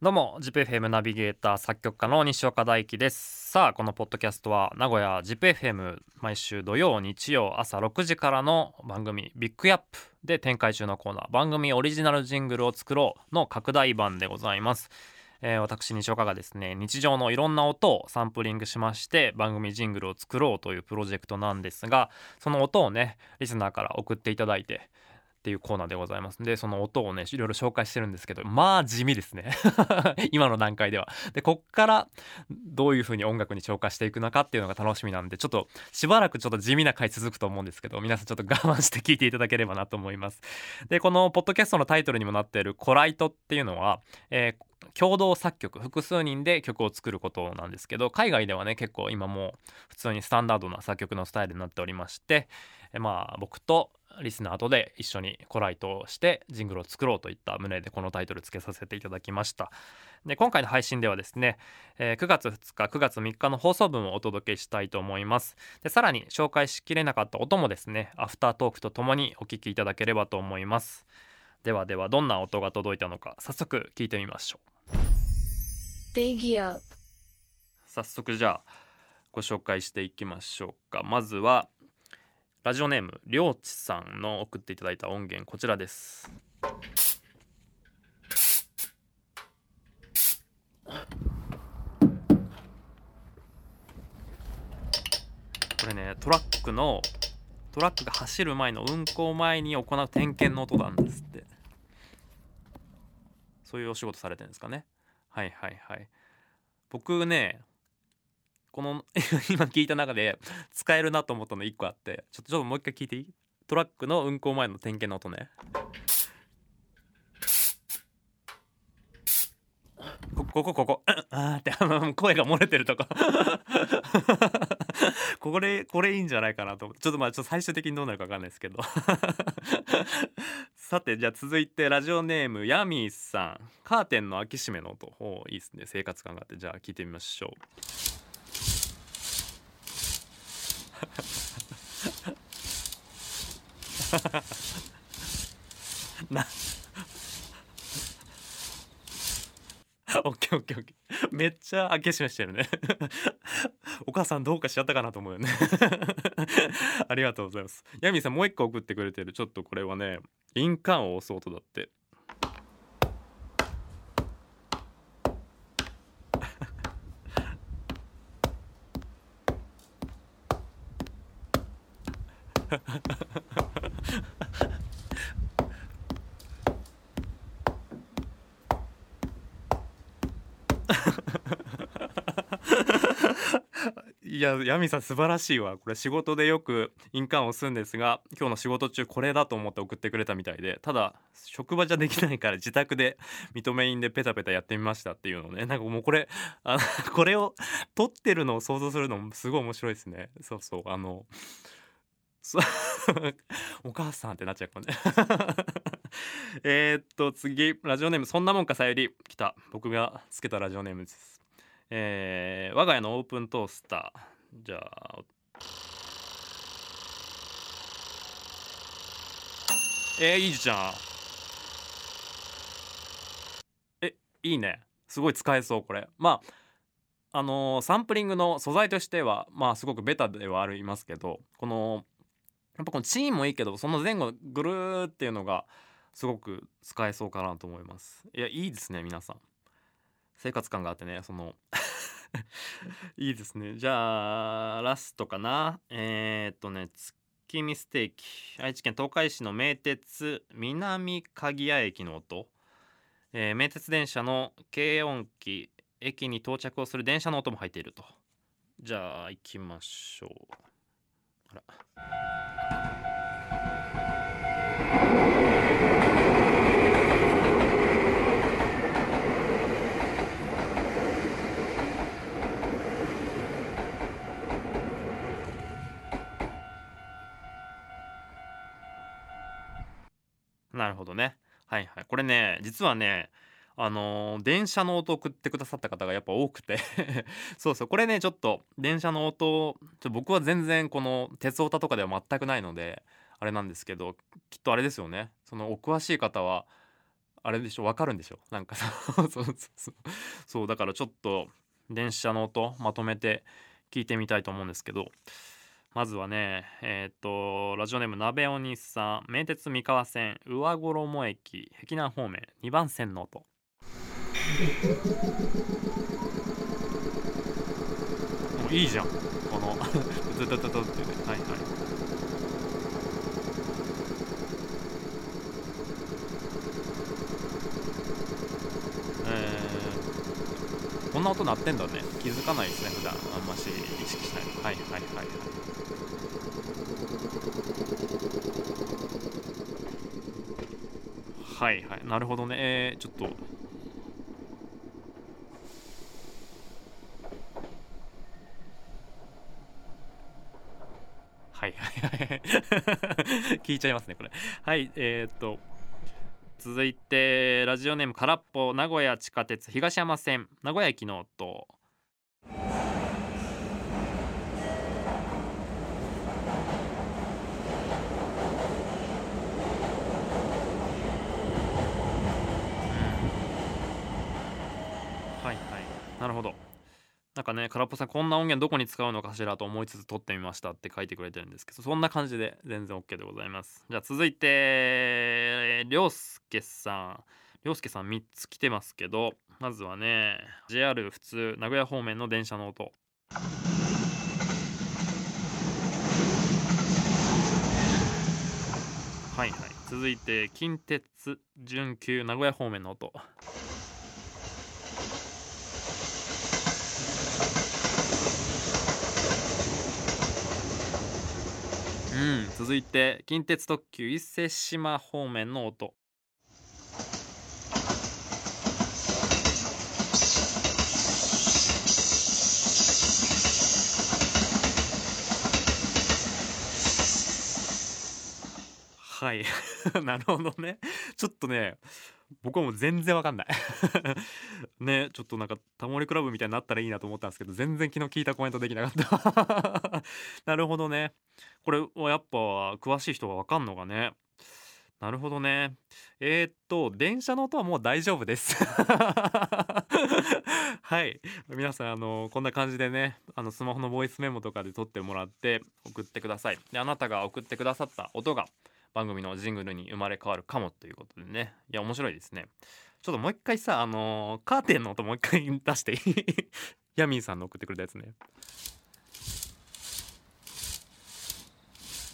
どうも ZIPFM ナビゲーター作曲家の西岡大樹です。さあこのポッドキャストは名古屋 ZIPFM 毎週土曜日曜朝6時からの番組ビッグアップで展開中のコーナー。番組オリジナルジングルを作ろうの拡大版でございます。えー、私西岡がですね日常のいろんな音をサンプリングしまして番組ジングルを作ろうというプロジェクトなんですがその音をねリスナーから送っていただいてっていうコーナーでございます。でその音をねいろいろ紹介してるんですけどまあ地味ですね。今の段階では。でこっからどういう風に音楽に調化していくのかっていうのが楽しみなんでちょっとしばらくちょっと地味な回続くと思うんですけど皆さんちょっと我慢して聞いていただければなと思います。でこのポッドキャストのタイトルにもなっているコライトっていうのは、えー、共同作曲複数人で曲を作ることなんですけど海外ではね結構今もう普通にスタンダードな作曲のスタイルになっておりましてまあ僕とリスナーとで一緒にコライトしてジングルを作ろうといった旨でこのタイトルつけさせていただきました。で今回の配信ではですね、えー、9月2日9月3日の放送分をお届けしたいと思います。でさらに紹介しきれなかった音もですねアフタートークとともにお聞きいただければと思います。ではではどんな音が届いたのか早速聞いてみましょう。早速じゃあご紹介していきましょうか。まずはラジオネームりょうちさんの送っていただいた音源こちらです。これねトラックのトラックが走る前の運行前に行う点検の音なんですって。そういうお仕事されてるんですかね。はいはいはい。僕ねこの 今聞いた中で使えるなと思ったの1個あってちょっとちょっともう一回聞いていい？トラックの運行前の点検の音ね。こここここ。あってあの声が漏れてるとかこ れこれいいんじゃないかなとちょっとまあちょっと最終的にどうなるか分かんないですけど。さてじゃあ続いてラジオネームヤミーさん。カーテンの開け閉めの音。おいいですね。生活感があって。じゃあ聞いてみましょう。なオッケーオッケーオッケー。めっちゃ開け閉めしてるね。お母さんどうかしちゃったかなと思うよね。ありがとうございます。ヤミーさんもう一個送ってくれてる。ちょっとこれはね印鑑を押す音だって。いやヤミさん素晴らしいわ。これ仕事でよく印鑑を押すんですが今日の仕事中これだと思って送ってくれたみたいでただ職場じゃできないから自宅で認め印でペタペタやってみましたっていうのね。なんかもうこれあのこれを撮ってるのを想像するのもすごい面白いですね。そうそうあの お母さんってなっちゃうかもね。えっと次。ラジオネームそんなもんかさゆり来た。僕がつけたラジオネームです。えー、我が家のオープントースター。じゃあえー、いいじゃん。えいいね。すごい使えそうこれ。まああのー、サンプリングの素材としてはまあすごくベタではありますけどこのやっぱこのチーンもいいけどその前後ぐるーっていうのがすごく使えそうかなと思います。いやいいですね皆さん。生活感があってねその いいですね。じゃあラストかな。えー、っとね月見ステーキ。愛知県東海市の名鉄南鍵屋駅の音、えー、名鉄電車の軽音機駅に到着をする電車の音も入っていると。じゃあ行きましょう。あらなるほどね。はいはい。これね、実はね、あの、電車の音を送ってくださった方がやっぱ多くて。そうそうこれねちょっと電車の音ちょ僕は全然この鉄オタとかでは全くないのであれなんですけどきっとあれですよね。そのお詳しい方はあれでしょわかるんでしょ？なんか そうそうそう。そうだからちょっと電車の音まとめて聞いてみたいと思うんですけど。まずはねえっ、とラジオネーム鍋お兄さん。名鉄三河線上衣駅碧南方面2番線の音。もういいじゃん。この ズズズズってね。はいはい。えー、こんな音鳴ってんだね。気づかないですね普段。あんまし意識しない。はいはいはいはい。はいはい。なるほどね。えー、ちょっとはいはい 聞いちゃいますねこれ。はいえー、っと続いてラジオネーム空っぽ名古屋地下鉄東山線名古屋駅の音。はいはい。なるほど。なんかね空っぽさんこんな音源どこに使うのかしらと思いつつ撮ってみましたって書いてくれてるんですけどそんな感じで全然 OK でございます。じゃあ続いてりょうすけさん。りょうすけさん3つ来てますけどまずはね JR 普通名古屋方面の電車の音。はいはい。続いて近鉄準急名古屋方面の音。うん。続いて近鉄特急伊勢志摩方面の音。はい。なるほどね。ちょっとね僕はもう全然わかんない。ねちょっとなんかタモリクラブみたいになったらいいなと思ったんですけど全然昨日聞いたコメントできなかった。なるほどね。これはやっぱ詳しい人がわかんのがね。なるほどね。えー、っと電車の音はもう大丈夫です。はい。皆さんあのこんな感じでねあのスマホのボイスメモとかで撮ってもらって送ってください。であなたが送ってくださった音が番組のジングルに生まれ変わるかもということでね。いや面白いですね。ちょっともう一回さあのー、カーテンの音もう一回出していい？ヤミーさんの送ってくれたやつね。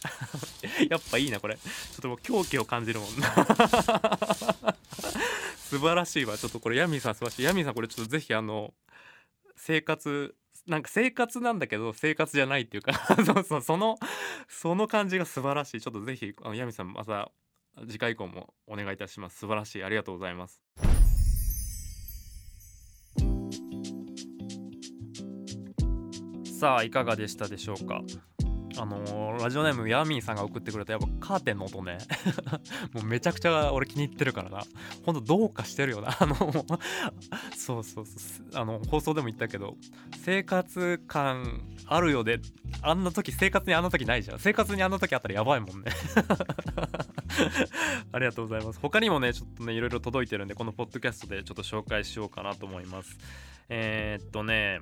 やっぱいいなこれ。ちょっともう狂気を感じるもんな。素晴らしいわ。ちょっとこれヤミーさん素晴らしい。ヤミーさんこれちょっとぜひあの生活なんか生活なんだけど生活じゃないっていうか そうそうそのその感じが素晴らしい。ちょっとぜひあのヤミさんまた次回以降もお願いいたします。素晴らしい。ありがとうございます。さあいかがでしたでしょうか？あのー、ラジオネームヤミーさんが送ってくれたやっぱカーテンの音ね。もうめちゃくちゃ俺気に入ってるからな。ほんとどうかしてるよな。あのそうそうそう。あの放送でも言ったけど生活感あるよであんな時生活にあんな時ないじゃん。生活にあんな時あったらやばいもんね。ありがとうございます。他にもねちょっとねいろいろ届いてるんでこのポッドキャストでちょっと紹介しようかなと思います。えー、っとね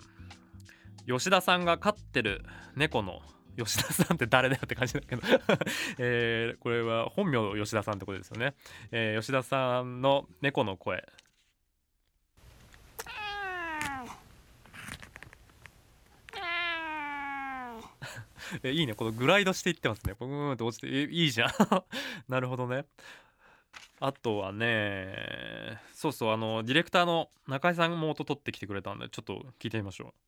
吉田さんが飼ってる猫の吉田さんって誰だよって感じだけど。えー、これは本名吉田さんってことですよね、えー、吉田さんの猫の声。えいいね。このグライドしていってますね。ブーンって落ちていいじゃん。なるほどね。あとはねそうそうあのディレクターの中井さんも音取ってきてくれたんでちょっと聞いてみましょう。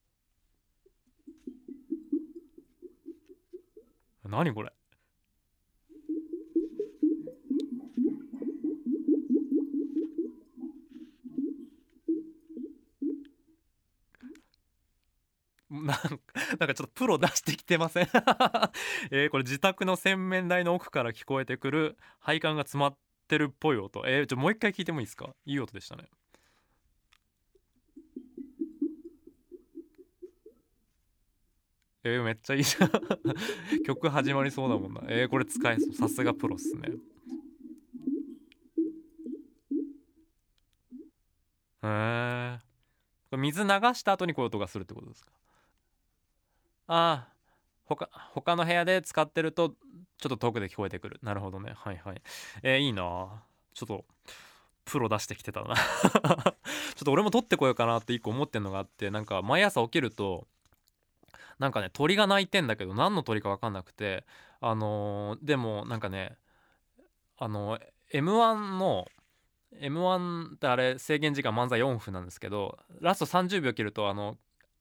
何これ。なんかなんかちょっとプロ出してきてません？え、これ自宅の洗面台の奥から聞こえてくる配管が詰まってるっぽい音。えー、ちょもう一回聞いてもいいですか？いい音でしたね。えー、めっちゃいいじゃん。曲始まりそうだもんな。えー、これ使えそう。さすがプロっすね。へえー、水流した後にこういう音がするってことですか？ああ他他の部屋で使ってるとちょっと遠くで聞こえてくる。なるほどね。はいはい。えー、いいな。ちょっとプロ出してきてたな。ちょっと俺も撮ってこようかなって一個思ってんのがあってなんか毎朝起きるとなんかね鳥が鳴いてんだけど何の鳥か分かんなくてあのー、でもなんかねあの m 1の m 1ってあれ制限時間漫才4分なんですけどラスト30秒切るとあの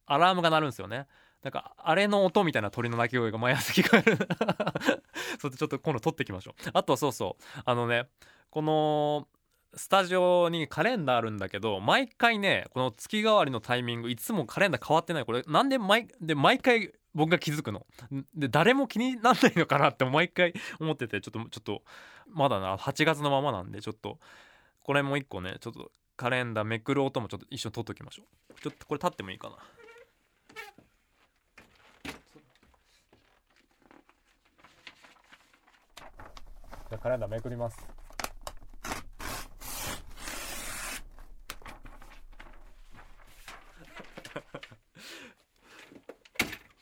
アラームが鳴るんですよね。なんかあれの音みたいな鳥の鳴き声が毎朝聞こえる。そうちょっと今度撮ってきましょう。あとそうそう。あのねこのスタジオにカレンダーあるんだけど毎回ねこの月替わりのタイミングいつもカレンダー変わってない。これなんで毎で毎回僕が気づくの？で誰も気になんないのかなって毎回思っててちょっとちょっとまだな8月のままなんでちょっとこれも一個ねちょっとカレンダーめくる音もちょっと一緒に撮っときましょう。ちょっとこれ立ってもいいかな？じゃカレンダーめくります。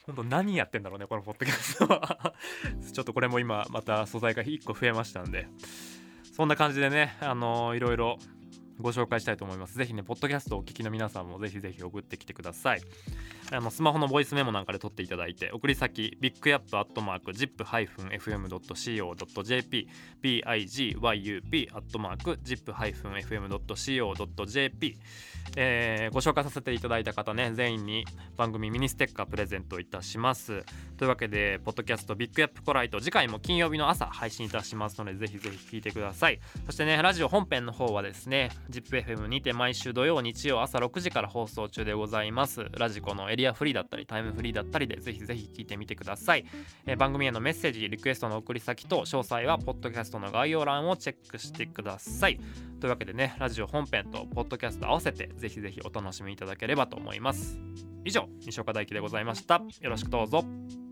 本当何やってんだろうねこのポッドキャストは ちょっとこれも今また素材が1個増えましたんでそんな感じでねあの、いろいろご紹介したいと思います。ぜひね、ポッドキャストをお聞きの皆さんもぜひぜひ送ってきてください。あのスマホのボイスメモなんかで撮っていただいて、送り先、ビッグアップアットマーク zip-fm.co.jp、bigup アットマーク zip-fm.co.jp、えー、ご紹介させていただいた方ね、全員に番組ミニステッカープレゼントいたします。というわけで、ポッドキャストビッグアップコライト、次回も金曜日の朝配信いたしますので、ぜひぜひ聞いてください。そしてね、ラジオ本編の方はですね、ZIPFM にて毎週土曜日曜朝6時から放送中でございますラジコのリアフリーだったりタイムフリーだったりでぜひぜひ聞いてみてください、えー、番組へのメッセージリクエストの送り先と詳細はポッドキャストの概要欄をチェックしてください。というわけでねラジオ本編とポッドキャスト合わせてぜひぜひお楽しみいただければと思います。以上西岡大輝でございました。よろしくどうぞ。